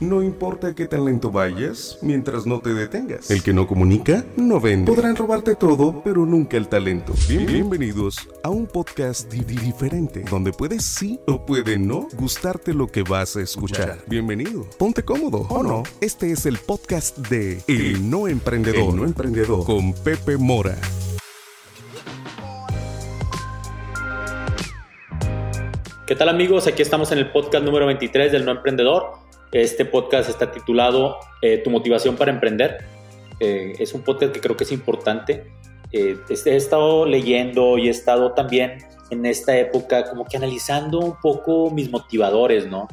No importa qué tan lento vayas, mientras no te detengas. El que no comunica, no vende. Podrán robarte todo, pero nunca el talento. bienvenidos a un podcast diferente, donde puedes sí o puede no gustarte lo que vas a escuchar. Bienvenido. Ponte cómodo, ¿o no? Este es el podcast de El No Emprendedor. El No Emprendedor. Con Pepe Mora. ¿Qué tal amigos? Aquí estamos en el podcast número 23 del No Emprendedor. Este podcast está titulado eh, Tu motivación para emprender. Eh, es un podcast que creo que es importante. Eh, he estado leyendo y he estado también en esta época como que analizando un poco mis motivadores, ¿no?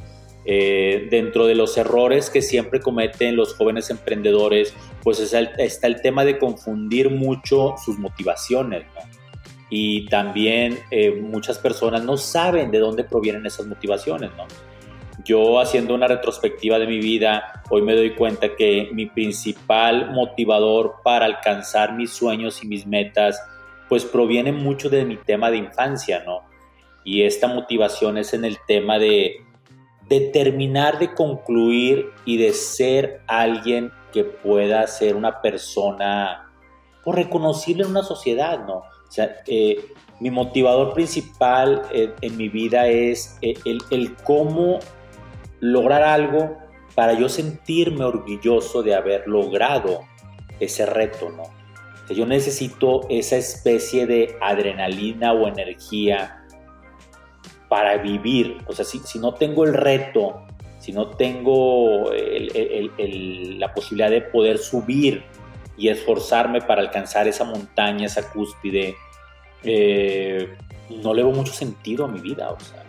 dentro de los errores que siempre cometen los jóvenes emprendedores, pues está el tema de confundir mucho sus motivaciones, ¿no? y también eh, muchas personas no saben de dónde provienen esas motivaciones, ¿no? Yo haciendo una retrospectiva de mi vida, hoy me doy cuenta que mi principal motivador para alcanzar mis sueños y mis metas, pues proviene mucho de mi tema de infancia, ¿no? Y esta motivación es en el tema de, de terminar de concluir y de ser alguien que pueda ser una persona pues, reconocible en una sociedad, ¿no? O sea, eh, mi motivador principal eh, en mi vida es eh, el, cómo lograr algo para yo sentirme orgulloso de haber logrado ese reto, ¿no? Yo necesito esa especie de adrenalina o energía para vivir. O sea, si, si no tengo el reto, si no tengo la posibilidad de poder subir y esforzarme para alcanzar esa montaña, esa cúspide, eh, no le veo mucho sentido a mi vida. O sea,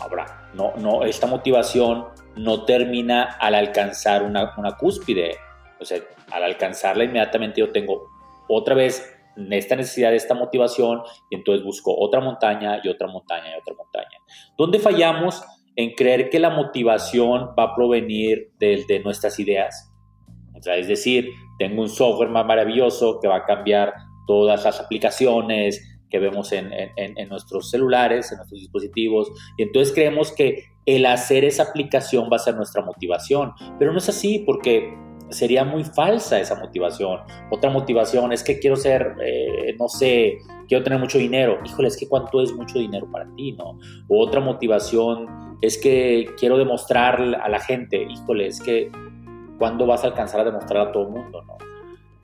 ahora, no, no, esta motivación no termina al alcanzar una, una cúspide. O sea, al alcanzarla inmediatamente yo tengo otra vez esta necesidad esta motivación y entonces busco otra montaña y otra montaña y otra montaña. ¿Dónde fallamos en creer que la motivación va a provenir de, de nuestras ideas? Es decir, tengo un software más maravilloso que va a cambiar todas las aplicaciones que vemos en, nuestros celulares, en nuestros dispositivos, y entonces creemos que el hacer esa aplicación va a ser nuestra motivación, pero no es así porque sería muy falsa esa motivación. Otra motivación es que quiero ser, eh, no sé, quiero tener mucho dinero. Híjole, es que cuánto es mucho dinero para ti, ¿no? otra motivación es que quiero demostrar a la gente, híjole, es que ¿cuándo vas a alcanzar a demostrar a todo el mundo, no?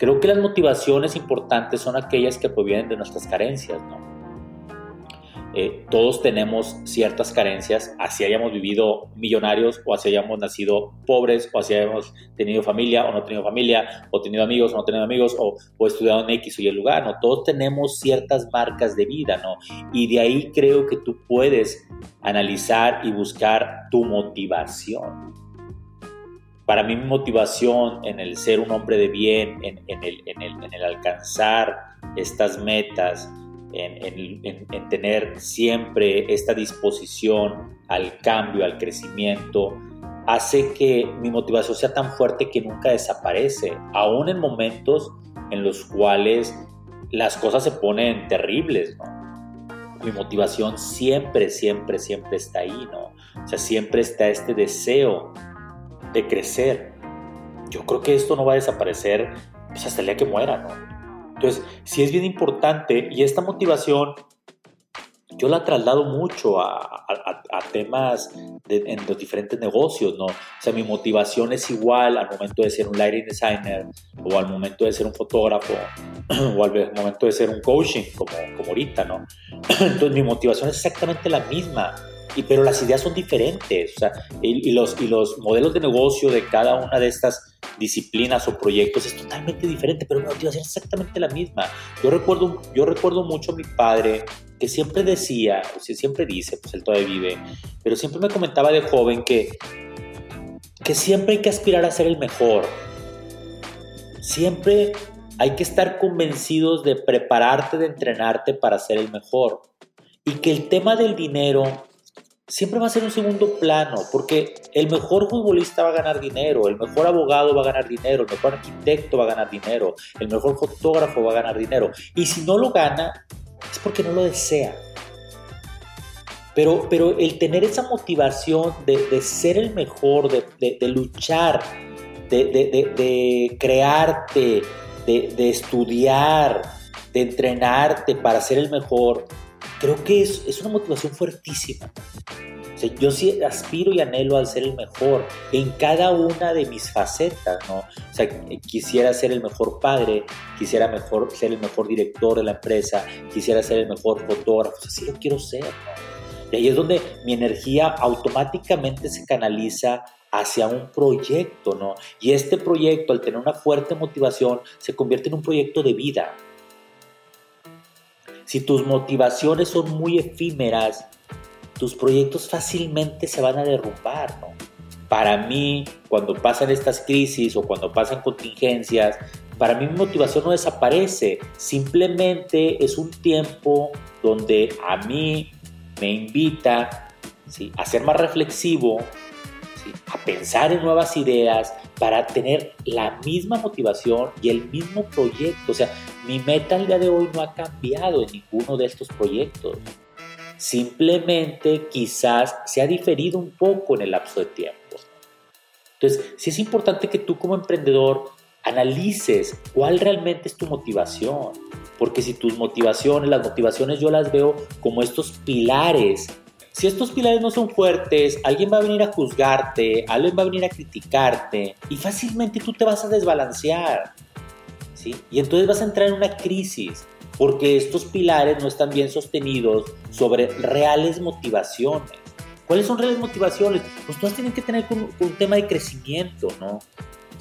Creo que las motivaciones importantes son aquellas que provienen de nuestras carencias, ¿no? Eh, todos tenemos ciertas carencias, así hayamos vivido millonarios o así hayamos nacido pobres o así hayamos tenido familia o no tenido familia o tenido amigos o no tenido amigos o, o estudiado en X o Y lugar, ¿no? Todos tenemos ciertas marcas de vida, ¿no? Y de ahí creo que tú puedes analizar y buscar tu motivación. Para mí mi motivación en el ser un hombre de bien, en, el, alcanzar estas metas, en, tener siempre esta disposición al cambio, al crecimiento, hace que mi motivación sea tan fuerte que nunca desaparece, aún en momentos en los cuales las cosas se ponen terribles, Mi motivación siempre, siempre, siempre está ahí, ¿no? O sea, siempre está este deseo de crecer. Yo creo que esto no va a desaparecer pues, hasta el día que muera, ¿no? Entonces, sí es bien importante y esta motivación yo la traslado mucho a, temas en los diferentes negocios, ¿no? O sea, mi motivación es igual al momento de ser un lighting designer o al momento de ser un fotógrafo o al momento de ser un coaching, como, como ahorita, ¿no? Entonces, mi motivación es exactamente la misma y, pero las ideas son diferentes, o sea, y, los, y los modelos de negocio de cada una de estas disciplinas o proyectos es totalmente diferente, pero mi motivación es exactamente la misma. Yo recuerdo, yo recuerdo mucho a mi padre que siempre decía, o sea, siempre dice, pues él todavía vive, pero siempre me comentaba de joven que, que siempre hay que aspirar a ser el mejor. Siempre hay que estar convencidos de prepararte, de entrenarte para ser el mejor. Y que el tema del dinero siempre va a ser un segundo plano, porque el mejor futbolista va a ganar dinero, el mejor abogado va a ganar dinero, el mejor arquitecto va a ganar dinero, el mejor fotógrafo va a ganar dinero. Y si no lo gana, es porque no lo desea. Pero, pero el tener esa motivación de, ser el mejor, de, luchar, de, crearte, de, estudiar, de entrenarte para ser el mejor, creo que es, es una motivación fuertísima yo sí aspiro y anhelo al ser el mejor en cada una de mis facetas, ¿no? O sea, quisiera ser el mejor padre, quisiera mejor, ser el mejor director de la empresa, quisiera ser el mejor fotógrafo, así lo quiero ser, ¿no? Y ahí es donde mi energía automáticamente se canaliza hacia un proyecto, ¿no? Y este proyecto, al tener una fuerte motivación, se convierte en un proyecto de vida. Si tus motivaciones son muy efímeras, tus proyectos fácilmente se van a derrumbar, ¿no? Para mí, cuando pasan estas crisis o cuando pasan contingencias, para mí mi motivación no desaparece, simplemente es un tiempo donde a mí me invita a ser más reflexivo, a pensar en nuevas ideas para tener la misma motivación y el mismo proyecto. O sea, mi meta al día de hoy no ha cambiado en ninguno de estos proyectos. Simplemente quizás se ha diferido un poco en el lapso de tiempo. Entonces, sí es importante que tú como emprendedor analices cuál realmente es tu motivación. Porque si tus motivaciones, las motivaciones yo las veo como estos pilares. Si estos pilares no son fuertes, alguien va a venir a juzgarte, alguien va a venir a criticarte y fácilmente tú te vas a desbalancear. ¿sí? Y entonces vas a entrar en una crisis porque estos pilares no están bien sostenidos sobre reales motivaciones. ¿Cuáles son reales motivaciones? Pues todas tienen que tener un, un tema de crecimiento, ¿no?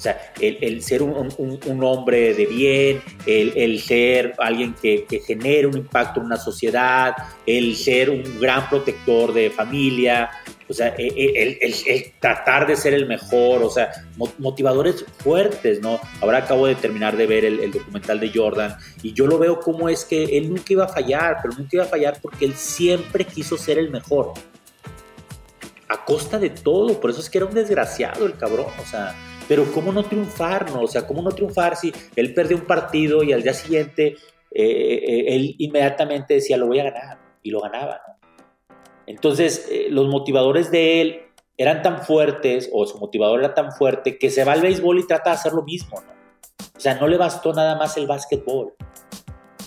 O sea, el, ser un, hombre de bien, el, ser alguien que, que, genere un impacto en una sociedad, el ser un gran protector de familia, o sea, e, e, el, tratar de ser el mejor, o sea, motivadores fuertes, ¿no? Ahora acabo de terminar de ver el, documental de Jordan y yo lo veo como es que él nunca iba a fallar, pero nunca iba a fallar porque él siempre quiso ser el mejor. A costa de todo, por eso es que era un desgraciado el cabrón, o sea, pero ¿cómo no triunfar, no? O sea, ¿cómo no triunfar si él perdió un partido y al día siguiente eh, eh, él inmediatamente decía, lo voy a ganar, y lo ganaba, ¿no? Entonces, eh, los motivadores de él eran tan fuertes, o su motivador era tan fuerte, que se va al béisbol y trata de hacer lo mismo, ¿no? O sea, no le bastó nada más el básquetbol.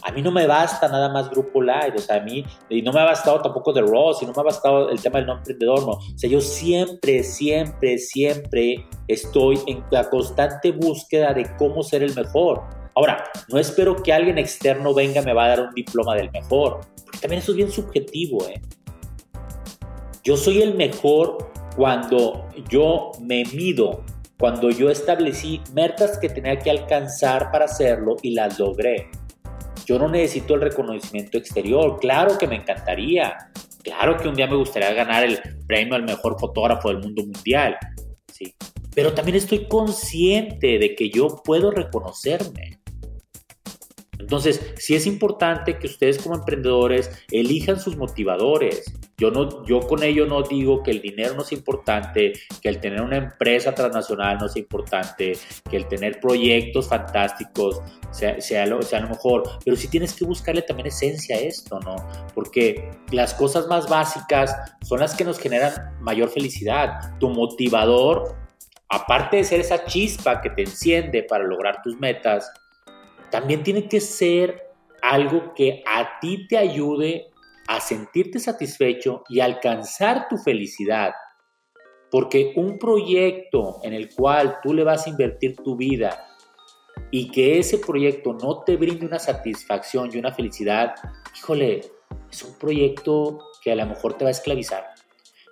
A mí no me basta nada más Grupo Live, o sea, a mí, y no me ha bastado tampoco The Ross, y no me ha bastado el tema del no emprendedor, no. O sea, yo siempre, siempre, siempre estoy en la constante búsqueda de cómo ser el mejor. Ahora, no espero que alguien externo venga y me va a dar un diploma del mejor, porque también eso es bien subjetivo, ¿eh? Yo soy el mejor cuando yo me mido, cuando yo establecí metas que tenía que alcanzar para hacerlo y las logré. Yo no necesito el reconocimiento exterior. Claro que me encantaría. Claro que un día me gustaría ganar el premio al mejor fotógrafo del mundo mundial. Sí. Pero también estoy consciente de que yo puedo reconocerme. Entonces, sí es importante que ustedes como emprendedores elijan sus motivadores. Yo, no, yo con ello no digo que el dinero no es importante, que el tener una empresa transnacional no es importante, que el tener proyectos fantásticos sea, lo, sea lo mejor, pero sí tienes que buscarle también esencia a esto, ¿no? Porque las cosas más básicas son las que nos generan mayor felicidad. Tu motivador, aparte de ser esa chispa que te enciende para lograr tus metas, también tiene que ser algo que a ti te ayude a sentirte satisfecho y alcanzar tu felicidad. Porque un proyecto en el cual tú le vas a invertir tu vida y que ese proyecto no te brinde una satisfacción y una felicidad, híjole, es un proyecto que a lo mejor te va a esclavizar.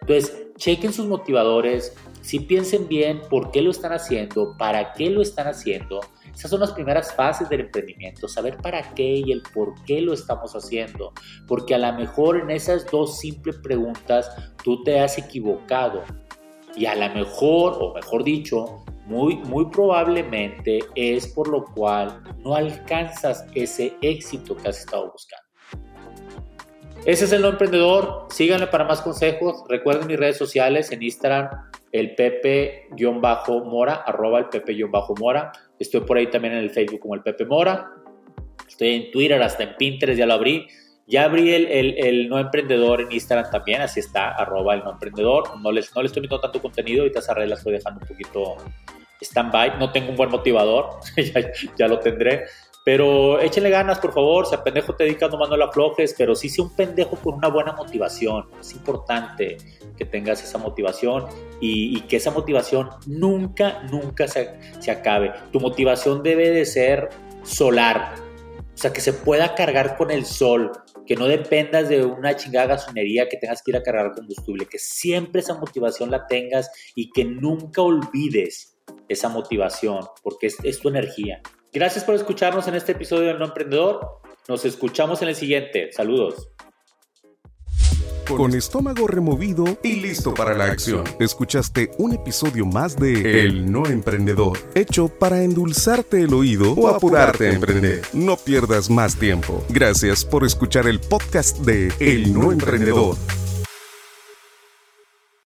Entonces, chequen sus motivadores, si piensen bien por qué lo están haciendo, para qué lo están haciendo esas son las primeras fases del emprendimiento, saber para qué y el por qué lo estamos haciendo. Porque a lo mejor en esas dos simples preguntas tú te has equivocado. Y a lo mejor, o mejor dicho, muy, muy probablemente es por lo cual no alcanzas ese éxito que has estado buscando. Ese es el no emprendedor. Síganme para más consejos. Recuerden mis redes sociales en Instagram, el pepe-mora, arroba el pepe-mora. Estoy por ahí también en el Facebook como el Pepe Mora. Estoy en Twitter, hasta en Pinterest ya lo abrí. Ya abrí el, el, no emprendedor en Instagram también, así está, arroba el no emprendedor. No les, no les estoy metiendo tanto contenido, ahorita esa red la estoy dejando un poquito stand-by. No tengo un buen motivador, ya, lo tendré. Pero échenle ganas, por favor. Si a pendejo te dedicas, nomás no la aflojes, pero sí sea un pendejo con una buena motivación. Es importante que tengas esa motivación y, que esa motivación nunca, nunca se, se acabe. Tu motivación debe de ser solar, o sea, que se pueda cargar con el sol, que no dependas de una chingada gasolinería que tengas que ir a cargar combustible, que siempre esa motivación la tengas y que nunca olvides esa motivación, porque es, es tu energía. Gracias por escucharnos en este episodio del No Emprendedor. Nos escuchamos en el siguiente. Saludos con estómago removido y listo para la acción. Escuchaste un episodio más de El No Emprendedor, hecho para endulzarte el oído o apurarte a emprender. No pierdas más tiempo. Gracias por escuchar el podcast de El No Emprendedor.